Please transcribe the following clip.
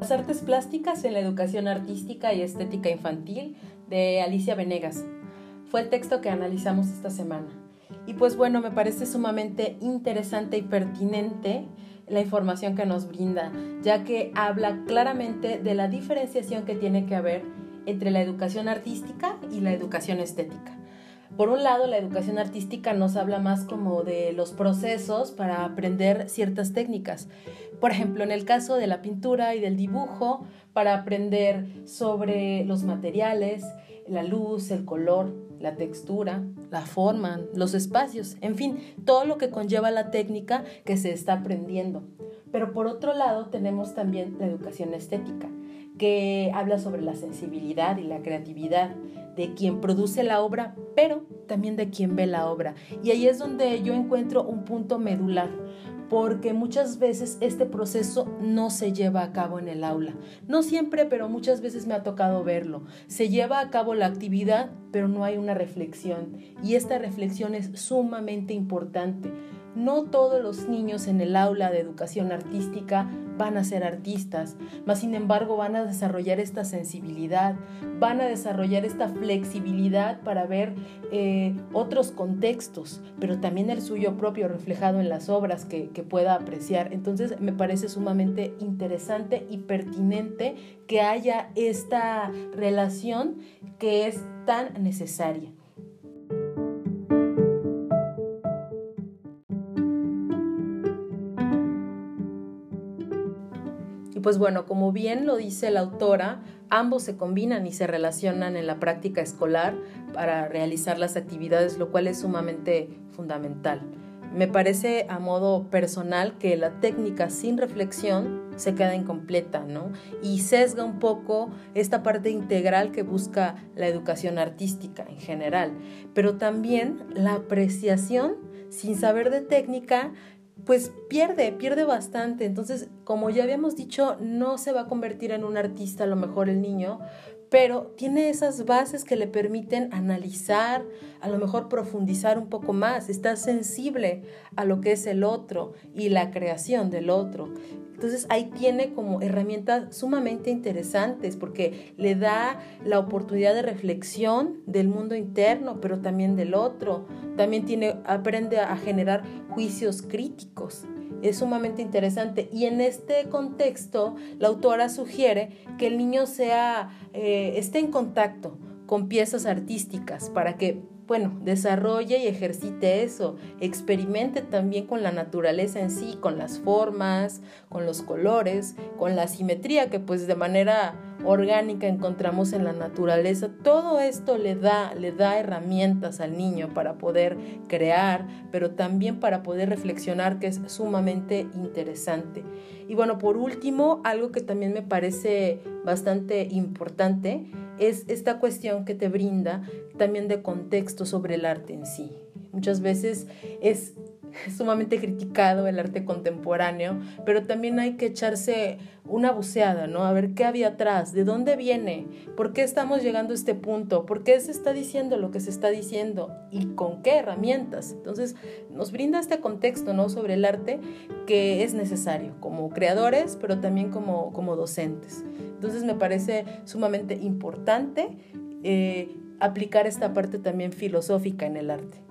Las artes plásticas en la educación artística y estética infantil de Alicia Venegas. Fue el texto que analizamos esta semana. Y pues bueno, me parece sumamente interesante y pertinente la información que nos brinda, ya que habla claramente de la diferenciación que tiene que haber entre la educación artística y la educación estética. Por un lado, la educación artística nos habla más como de los procesos para aprender ciertas técnicas. Por ejemplo, en el caso de la pintura y del dibujo, para aprender sobre los materiales, la luz, el color, la textura, la forma, los espacios, en fin, todo lo que conlleva la técnica que se está aprendiendo. Pero por otro lado tenemos también la educación estética, que habla sobre la sensibilidad y la creatividad de quien produce la obra, pero también de quien ve la obra. Y ahí es donde yo encuentro un punto medular, porque muchas veces este proceso no se lleva a cabo en el aula. No siempre, pero muchas veces me ha tocado verlo. Se lleva a cabo la actividad, pero no hay una reflexión. Y esta reflexión es sumamente importante no todos los niños en el aula de educación artística van a ser artistas, mas sin embargo van a desarrollar esta sensibilidad, van a desarrollar esta flexibilidad para ver eh, otros contextos, pero también el suyo propio reflejado en las obras que, que pueda apreciar. Entonces me parece sumamente interesante y pertinente que haya esta relación que es tan necesaria. Y pues bueno, como bien lo dice la autora, ambos se combinan y se relacionan en la práctica escolar para realizar las actividades, lo cual es sumamente fundamental. Me parece a modo personal que la técnica sin reflexión se queda incompleta, ¿no? Y sesga un poco esta parte integral que busca la educación artística en general. Pero también la apreciación sin saber de técnica pues pierde, pierde bastante. Entonces, como ya habíamos dicho, no se va a convertir en un artista a lo mejor el niño, pero tiene esas bases que le permiten analizar, a lo mejor profundizar un poco más, está sensible a lo que es el otro y la creación del otro. Entonces ahí tiene como herramientas sumamente interesantes porque le da la oportunidad de reflexión del mundo interno, pero también del otro. También tiene, aprende a generar juicios críticos es sumamente interesante. Y en este contexto, la autora sugiere que el niño sea, eh, esté en contacto con piezas artísticas para que bueno, desarrolle y ejercite eso, experimente también con la naturaleza en sí, con las formas, con los colores, con la simetría que pues de manera orgánica encontramos en la naturaleza. Todo esto le da, le da herramientas al niño para poder crear, pero también para poder reflexionar, que es sumamente interesante. Y bueno, por último, algo que también me parece bastante importante es esta cuestión que te brinda también de contexto sobre el arte en sí. Muchas veces es sumamente criticado el arte contemporáneo, pero también hay que echarse una buceada, ¿no? A ver qué había atrás, de dónde viene, por qué estamos llegando a este punto, por qué se está diciendo lo que se está diciendo y con qué herramientas. Entonces, nos brinda este contexto, ¿no? Sobre el arte que es necesario como creadores, pero también como, como docentes. Entonces, me parece sumamente importante eh, aplicar esta parte también filosófica en el arte.